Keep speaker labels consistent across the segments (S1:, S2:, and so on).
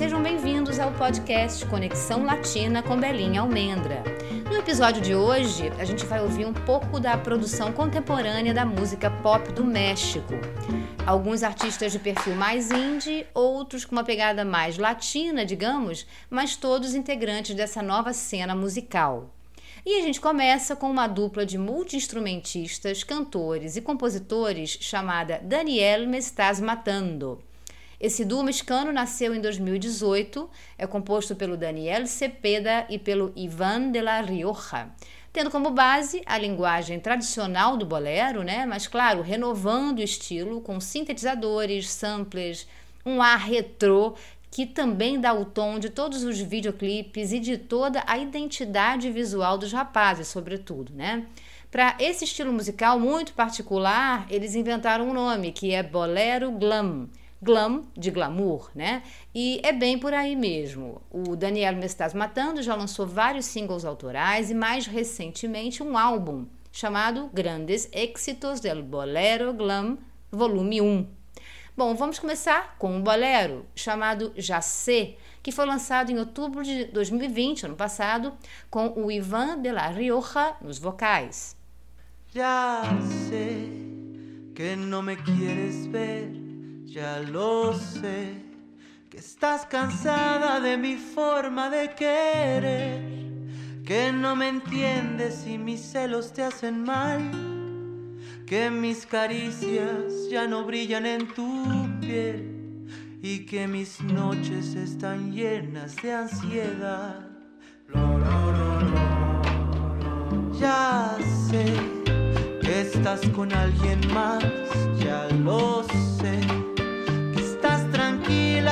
S1: sejam bem-vindos ao podcast Conexão Latina com Belinha Almendra. No episódio de hoje, a gente vai ouvir um pouco da produção contemporânea da música pop do México. Alguns artistas de perfil mais indie, outros com uma pegada mais latina, digamos, mas todos integrantes dessa nova cena musical. E a gente começa com uma dupla de multi-instrumentistas, cantores e compositores chamada Daniel Me Estás Matando. Esse duo mexicano nasceu em 2018, é composto pelo Daniel Cepeda e pelo Ivan de la Rioja, tendo como base a linguagem tradicional do bolero, né? mas claro, renovando o estilo com sintetizadores, samplers, um ar retrô que também dá o tom de todos os videoclipes e de toda a identidade visual dos rapazes, sobretudo, né? Para esse estilo musical muito particular, eles inventaram um nome que é Bolero Glam, glam, de glamour, né? E é bem por aí mesmo. O Daniel Me Estás Matando já lançou vários singles autorais e mais recentemente um álbum chamado Grandes Éxitos del Bolero Glam, volume 1. Bom, vamos começar com um bolero chamado Jacé, que foi lançado em outubro de 2020, ano passado, com o Ivan de la Rioja nos vocais.
S2: Já sei que não me quieres ver Ya lo sé, que estás cansada de mi forma de querer, que no me entiendes y mis celos te hacen mal, que mis caricias ya no brillan en tu piel y que mis noches están llenas de ansiedad. Ya sé que estás con alguien más, ya lo sé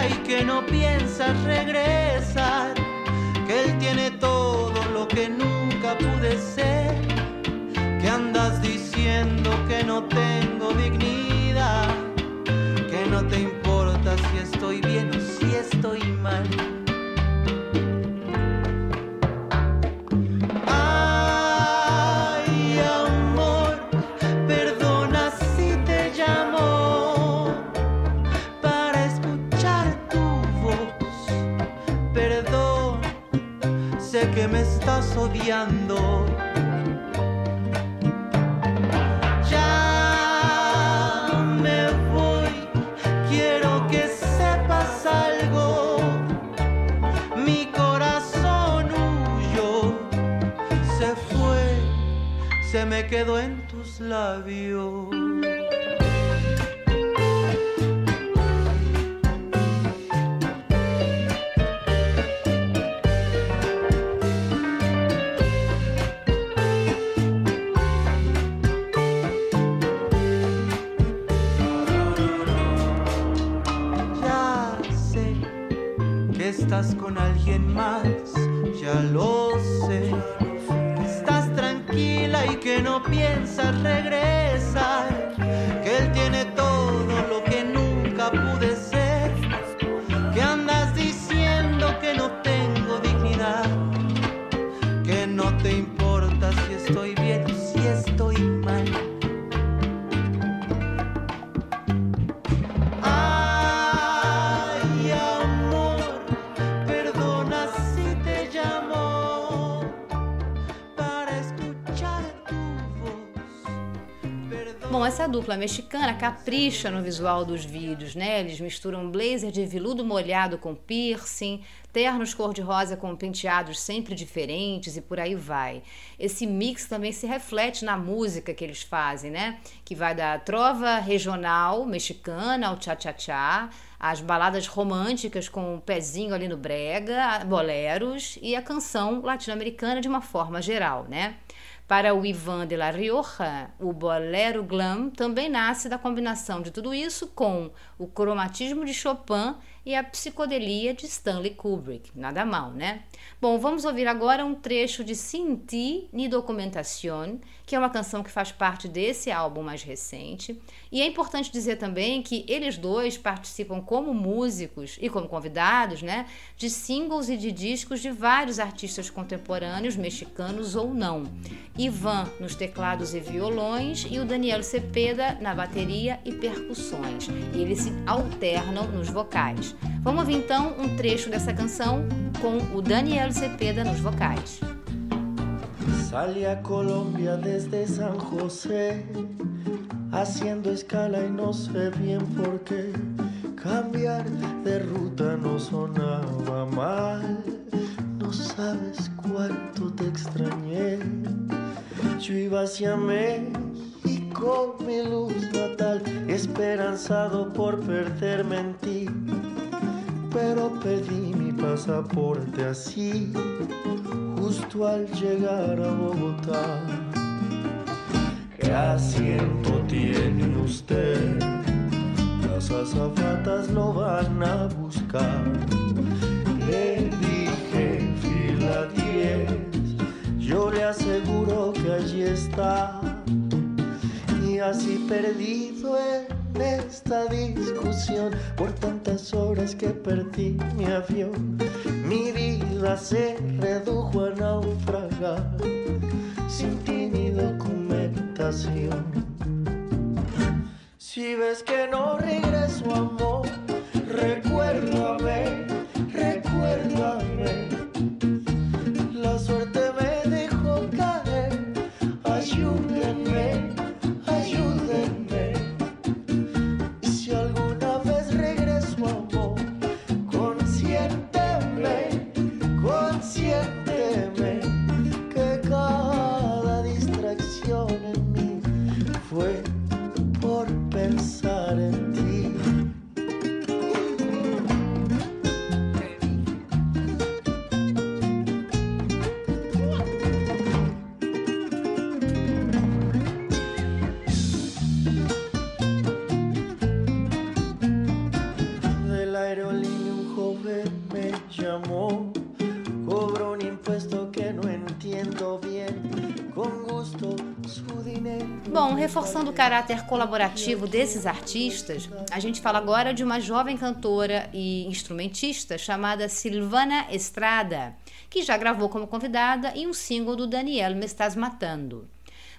S2: y que no piensas regresar, que él tiene todo lo que nunca pude ser, que andas diciendo que no tengo dignidad, que no te importa si estoy bien o si estoy mal. Estás odiando. Ya me voy, quiero que sepas algo. Mi corazón huyó, se fue, se me quedó en tus labios. Estás con alguien más, ya lo sé. estás tranquila y que no piensas regresar, que él tiene todo lo que nunca pude ser, que andas diciendo que no tengo dignidad, que no te importa si estoy bien o si estoy mal.
S1: Mexicana capricha no visual dos vídeos, né? Eles misturam blazer de veludo molhado com piercing, ternos cor-de-rosa com penteados sempre diferentes e por aí vai. Esse mix também se reflete na música que eles fazem, né? Que vai da trova regional mexicana ao cha-cha-cha, as baladas românticas com o um pezinho ali no brega, boleros e a canção latino-americana de uma forma geral, né? Para o Ivan de la Rioja, o bolero glam também nasce da combinação de tudo isso com o cromatismo de Chopin e a psicodelia de Stanley Kubrick. Nada mal, né? Bom, vamos ouvir agora um trecho de Sinti ni Documentación, que é uma canção que faz parte desse álbum mais recente. E é importante dizer também que eles dois participam como músicos e como convidados, né, de singles e de discos de vários artistas contemporâneos, mexicanos ou não. Ivan nos teclados e violões e o Daniel Cepeda na bateria e percussões. E eles se alternam nos vocais. Vamos ouvir então um trecho dessa canção com o Daniel Cepeda nos vocais.
S3: Salí a Colombia desde San José, haciendo escala y no sé bien por qué. Cambiar de ruta no sonaba mal, no sabes cuánto te extrañé. Yo iba hacia México, mi luz natal, esperanzado por perderme en ti. Pero perdí mi pasaporte así, justo al llegar a Bogotá. ¿Qué asiento tiene usted? Las azafatas lo van a buscar. Le dije fila 10, yo le aseguro que allí está. Y así perdido esta discusión, por tantas horas que perdí mi avión, mi vida se redujo a naufragar sin ti ni documentación. Si ves que no regreso, amor, recuérdame.
S1: Reforçando o caráter colaborativo desses artistas, a gente fala agora de uma jovem cantora e instrumentista chamada Silvana Estrada, que já gravou como convidada em um single do Daniel Me Estás Matando.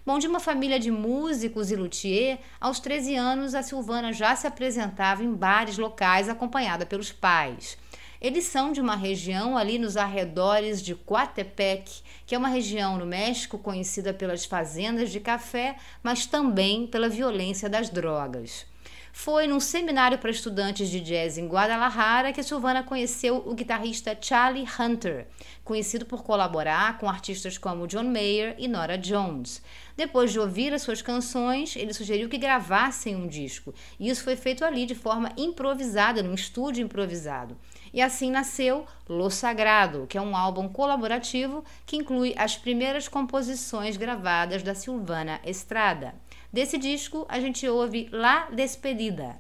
S1: Bom, de uma família de músicos e luthier, aos 13 anos a Silvana já se apresentava em bares locais acompanhada pelos pais. Eles são de uma região ali nos arredores de Coatepec, que é uma região no México conhecida pelas fazendas de café, mas também pela violência das drogas. Foi num seminário para estudantes de jazz em Guadalajara que a Silvana conheceu o guitarrista Charlie Hunter, conhecido por colaborar com artistas como John Mayer e Nora Jones. Depois de ouvir as suas canções, ele sugeriu que gravassem um disco, e isso foi feito ali de forma improvisada, num estúdio improvisado. E assim nasceu Lo Sagrado, que é um álbum colaborativo que inclui as primeiras composições gravadas da Silvana Estrada. Desse disco, a gente ouve La Despedida.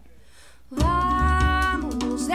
S4: Vamos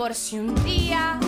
S4: Por si un día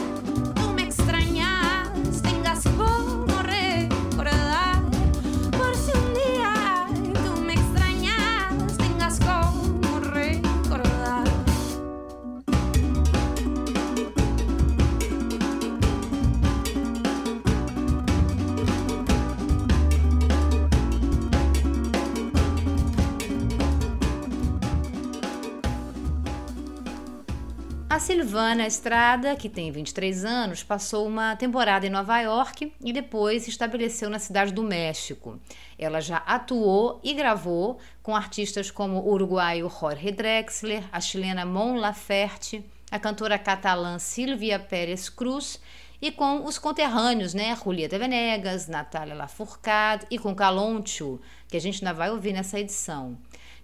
S4: A
S1: Silvana Estrada, que tem 23 anos, passou uma temporada em Nova York e depois se estabeleceu na cidade do México. Ela já atuou e gravou com artistas como o uruguaio Jorge Drexler, a chilena Mon Laferte, a cantora catalã Silvia Pérez Cruz e com os conterrâneos, né? Julieta Venegas, Natália Lafourcade e com Caloncho, que a gente ainda vai ouvir nessa edição.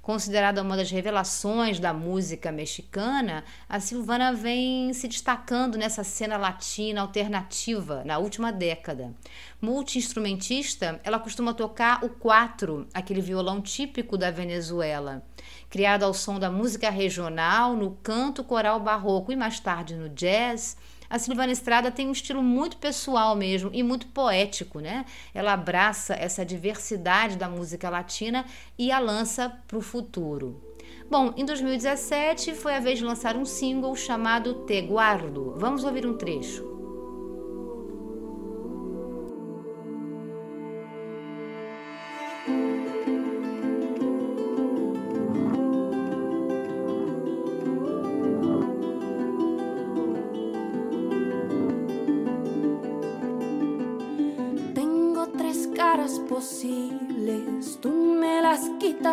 S1: Considerada uma das revelações da música mexicana, a Silvana vem se destacando nessa cena latina alternativa na última década. Multi-instrumentista, ela costuma tocar o quatro, aquele violão típico da Venezuela. Criada ao som da música regional, no canto coral barroco e mais tarde no jazz, a Silvana Estrada tem um estilo muito pessoal mesmo e muito poético, né? Ela abraça essa diversidade da música latina e a lança para o futuro. Bom, em 2017 foi a vez de lançar um single chamado Te Guardo. Vamos ouvir um trecho.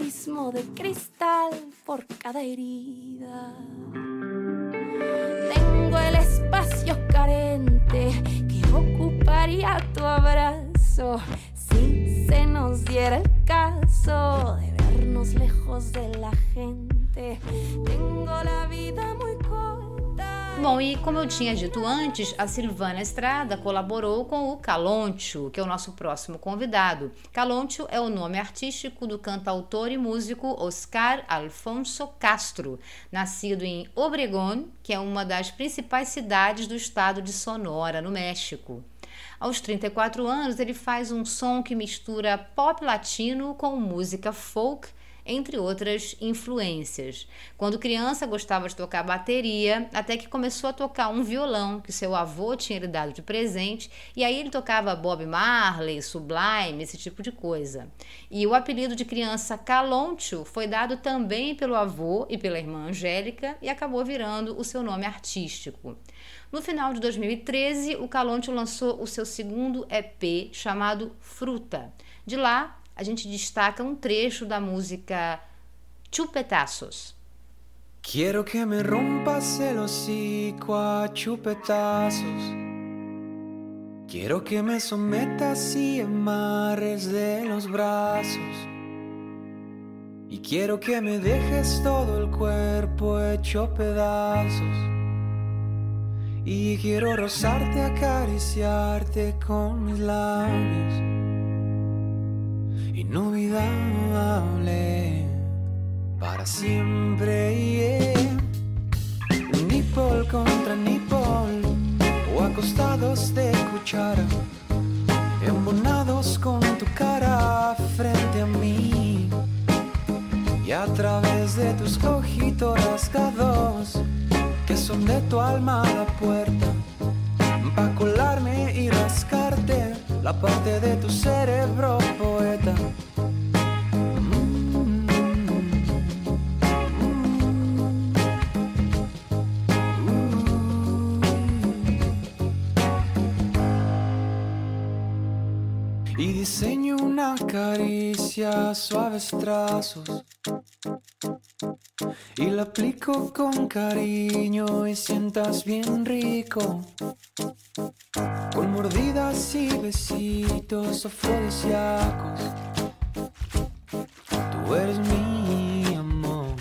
S4: de cristal por cada herida. Tengo el espacio carente que ocuparía tu abrazo si se nos diera el caso de vernos lejos de la gente. Tengo la vida muy corta.
S1: Bom, e como eu tinha dito antes, a Silvana Estrada colaborou com o Caloncho, que é o nosso próximo convidado. Caloncho é o nome artístico do cantautor e músico Oscar Alfonso Castro, nascido em Obregón, que é uma das principais cidades do estado de Sonora, no México. Aos 34 anos, ele faz um som que mistura pop latino com música folk entre outras influências. Quando criança, gostava de tocar bateria, até que começou a tocar um violão que seu avô tinha lhe dado de presente, e aí ele tocava Bob Marley, Sublime, esse tipo de coisa. E o apelido de criança Caloncho foi dado também pelo avô e pela irmã Angélica e acabou virando o seu nome artístico. No final de 2013, o Caloncho lançou o seu segundo EP chamado Fruta. De lá, a gente destaca um trecho da música Chupetazos.
S2: Quiero que me rompas el hocico a chupetazos. Quiero que me sometas y amarres de los brazos. Y quiero que me dejes todo el cuerpo hecho pedazos. Y quiero rozarte, acariciarte con mis labios inolvidable para siempre. Yeah. Nipple contra nipple o acostados de cuchara, embonados con tu cara frente a mí. Y a través de tus ojitos rasgados, que son de tu alma la puerta. Pa' colarme y rascarte la parte de tu cerebro poeta. Y diseño una caricia, suaves trazos y la aplico con cariño y sientas bien rico. Con mordidas y besitos afrodisíacos. Tú eres mi amor,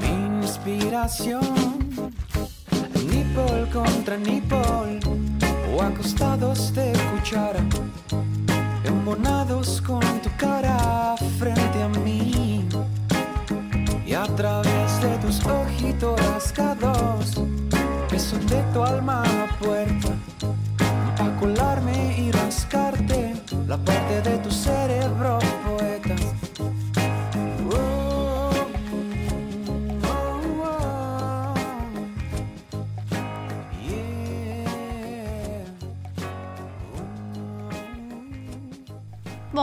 S2: mi inspiración. Nipple contra nipple o acostados de cuchara. Embonados con tu cara frente a mí y a través de tus ojitos rascados son de tu alma la puerta a colarme y rascarte la parte de tu cerebro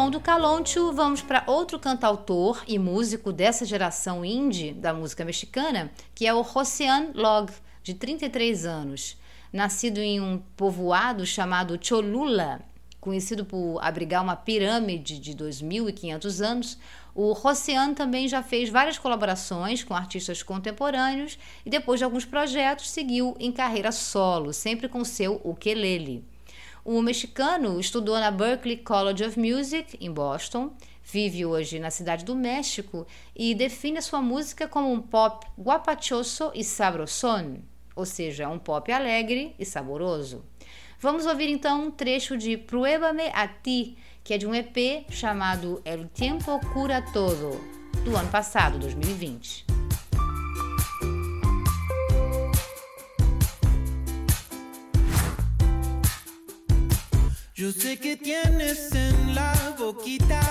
S1: Bom, do Caloncho vamos para outro cantautor e músico dessa geração indie da música mexicana, que é o Josian Log, de 33 anos. Nascido em um povoado chamado Cholula, conhecido por abrigar uma pirâmide de 2.500 anos, o Josian também já fez várias colaborações com artistas contemporâneos e depois de alguns projetos seguiu em carreira solo, sempre com seu ukulele. O mexicano estudou na Berklee College of Music, em Boston, vive hoje na cidade do México e define a sua música como um pop guapachoso e sabroson, ou seja, um pop alegre e saboroso. Vamos ouvir então um trecho de Pruébame a ti, que é de um EP chamado El Tiempo Cura Todo, do ano passado, 2020.
S2: Yo sé que tienes en la boquita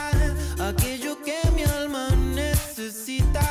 S2: aquello que mi alma necesita.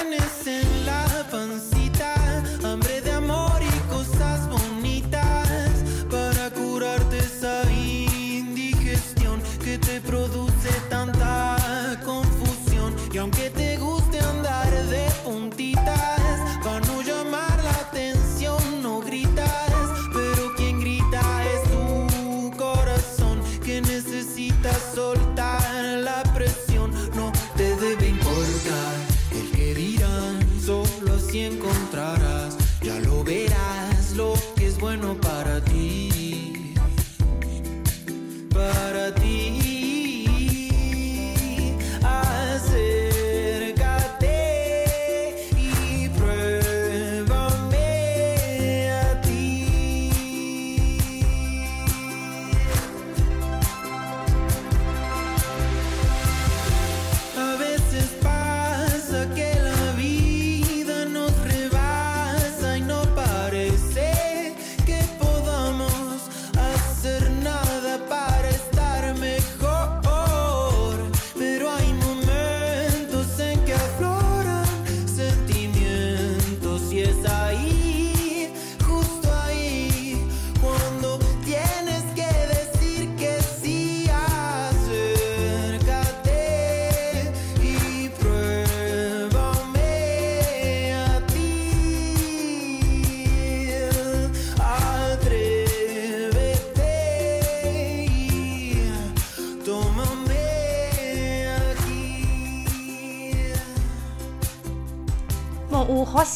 S2: innocent.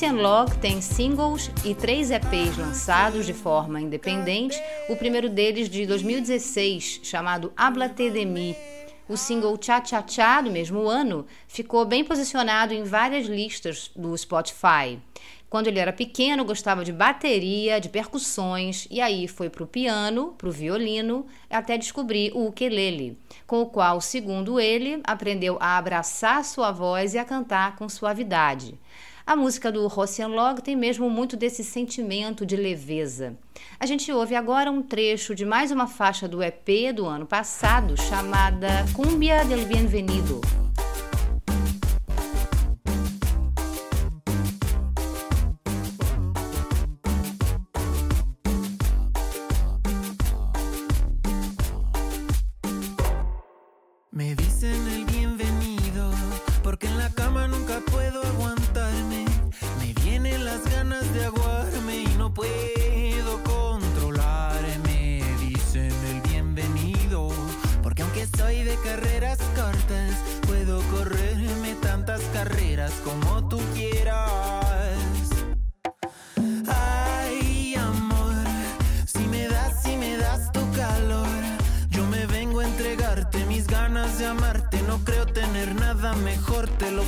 S1: Log tem singles e três EPs lançados de forma independente, o primeiro deles de 2016, chamado Habla-te de. O single Cha Cha Cha, do mesmo ano, ficou bem posicionado em várias listas do Spotify. Quando ele era pequeno, gostava de bateria, de percussões, e aí foi para o piano, para o violino, até descobrir o ukulele, com o qual, segundo ele, aprendeu a abraçar sua voz e a cantar com suavidade. A música do Rossian Log tem mesmo muito desse sentimento de leveza. A gente ouve agora um trecho de mais uma faixa do EP do ano passado chamada Cumbia del Bienvenido.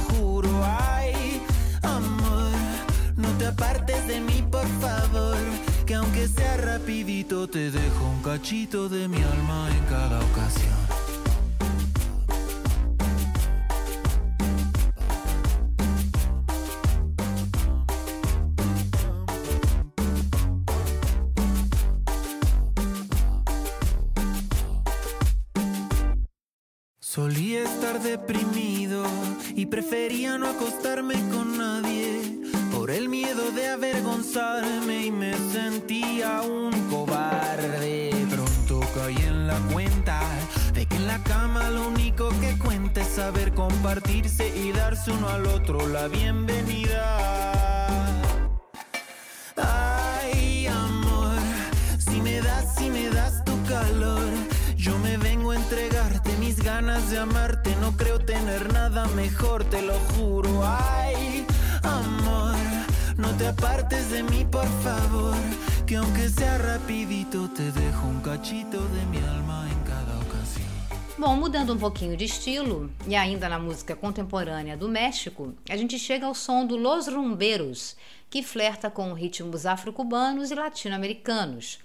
S2: juro, ay, amor, no te apartes de mí, por favor. Que aunque sea rapidito, te dejo un cachito de mi alma en cada ocasión. De amarte. No creo tener nada mejor, te lo juro. Ay, amor, no te apartes de mí, por favor. Que aunque sea rapidito, te dejo cachito de mi alma cada.
S1: Bom, mudando um pouquinho de estilo, e ainda na música contemporânea do México, a gente chega ao som do Los Rumbeiros, que flerta com ritmos afro-cubanos e latino-americanos.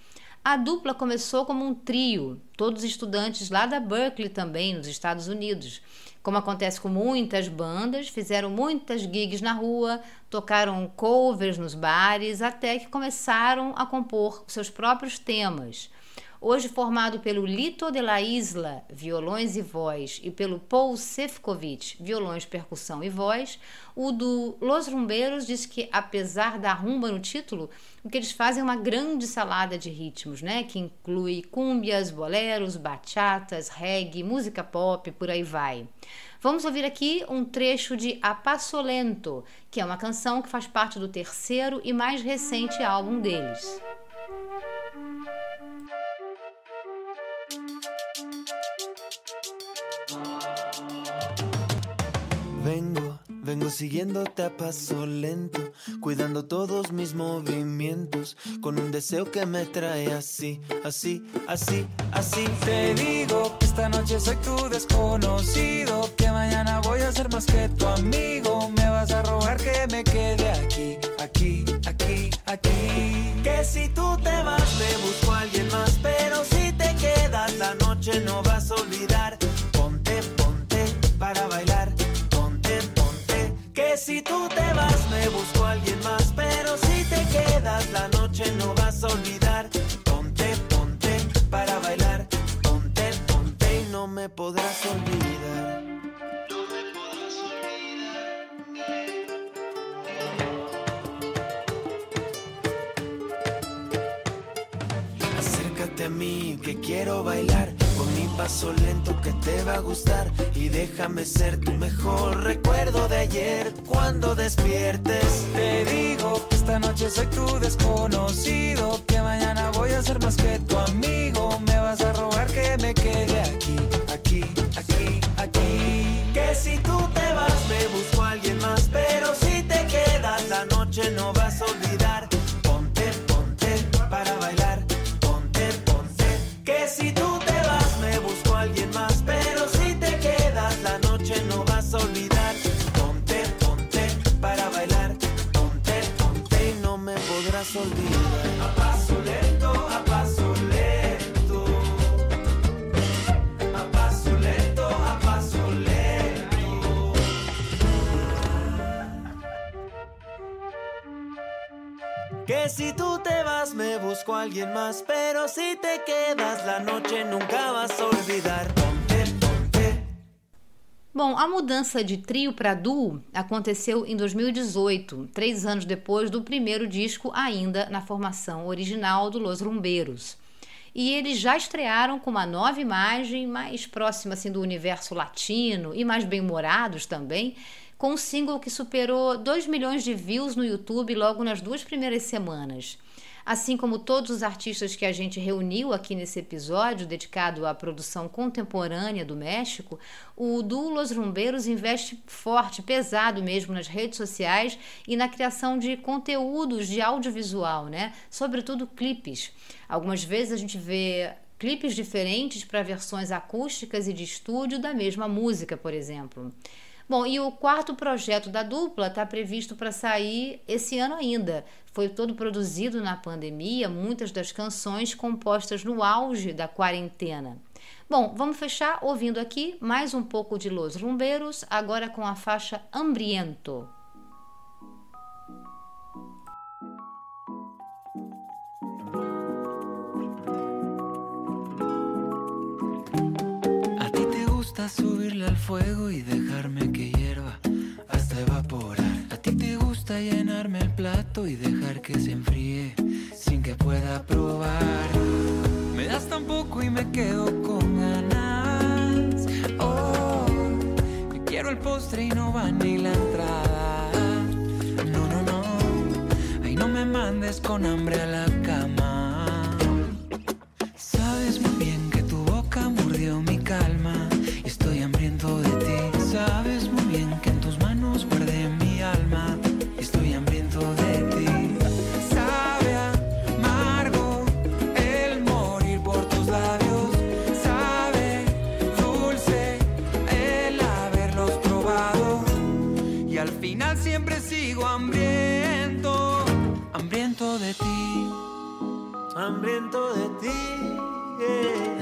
S1: A dupla começou como um trio, todos estudantes lá da Berkeley também, nos Estados Unidos. Como acontece com muitas bandas, fizeram muitas gigs na rua, tocaram covers nos bares, até que começaram a compor seus próprios temas hoje formado pelo Lito de la Isla, violões e voz, e pelo Paul Sefcovic, violões, percussão e voz, o do Los Rumbeiros diz que, apesar da rumba no título, o que eles fazem é uma grande salada de ritmos, né? Que inclui cúmbias, boleros, bachatas, reggae, música pop, por aí vai. Vamos ouvir aqui um trecho de Apassolento, que é uma canção que faz parte do terceiro e mais recente álbum deles.
S2: Vengo, siguiéndote a paso lento, cuidando todos mis movimientos, con un deseo que me trae así, así, así, así.
S5: Te digo que esta noche soy tu desconocido, que mañana voy a ser más que tu amigo. Me vas a rogar que me quede aquí, aquí, aquí, aquí.
S2: Que si tú te vas, me busco a alguien más, pero si te quedas la noche no vas a olvidar. Si tú te vas me busco a alguien más, pero si te quedas la noche no vas a olvidar. Ponte, ponte para bailar, ponte, ponte y no me podrás olvidar. Acércate a mí que quiero bailar paso lento que te va a gustar y déjame ser tu mejor recuerdo de ayer cuando despiertes.
S5: Te digo que esta noche soy tu desconocido, que mañana voy a ser más que tu amigo. Me vas a rogar que me quede aquí, aquí, aquí, aquí.
S2: Que si tú te vas me busco a alguien más, pero si te quedas la noche si te quedas la noche nunca vas a olvidar.
S1: Bom, a mudança de trio para duo aconteceu em 2018, três anos depois do primeiro disco, ainda na formação original do Los Rumbeiros. E eles já estrearam com uma nova imagem, mais próxima assim, do universo latino e mais bem-humorados também, com um single que superou 2 milhões de views no YouTube logo nas duas primeiras semanas. Assim como todos os artistas que a gente reuniu aqui nesse episódio, dedicado à produção contemporânea do México, o duo Los Rumbeiros investe forte, pesado mesmo nas redes sociais e na criação de conteúdos de audiovisual, né? Sobretudo clipes. Algumas vezes a gente vê clipes diferentes para versões acústicas e de estúdio da mesma música, por exemplo. Bom, e o quarto projeto da dupla está previsto para sair esse ano ainda. Foi todo produzido na pandemia, muitas das canções compostas no auge da quarentena. Bom, vamos fechar ouvindo aqui mais um pouco de Los Rumbeiros, agora com a faixa Ambriento.
S5: Subirle al fuego y dejarme que hierva hasta evaporar. A ti te gusta llenarme el plato y dejar que se enfríe sin que pueda probar. Me das tan poco y me quedo con ganas. Oh, quiero el postre y no va ni la entrada. No, no, no, ahí no me mandes con hambre a la Hambriento de ti.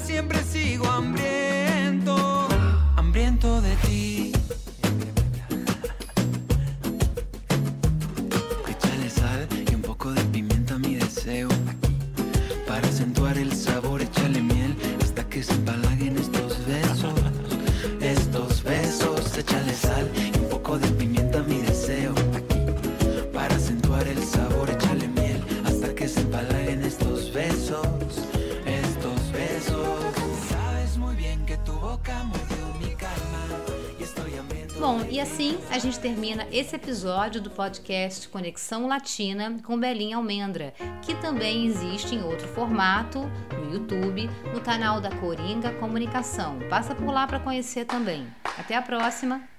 S5: Siempre sigo hambriento. Hambriento de ti.
S1: E assim a gente termina esse episódio do podcast Conexão Latina com Belinha Almendra, que também existe em outro formato no YouTube, no canal da Coringa Comunicação. Passa por lá para conhecer também. Até a próxima!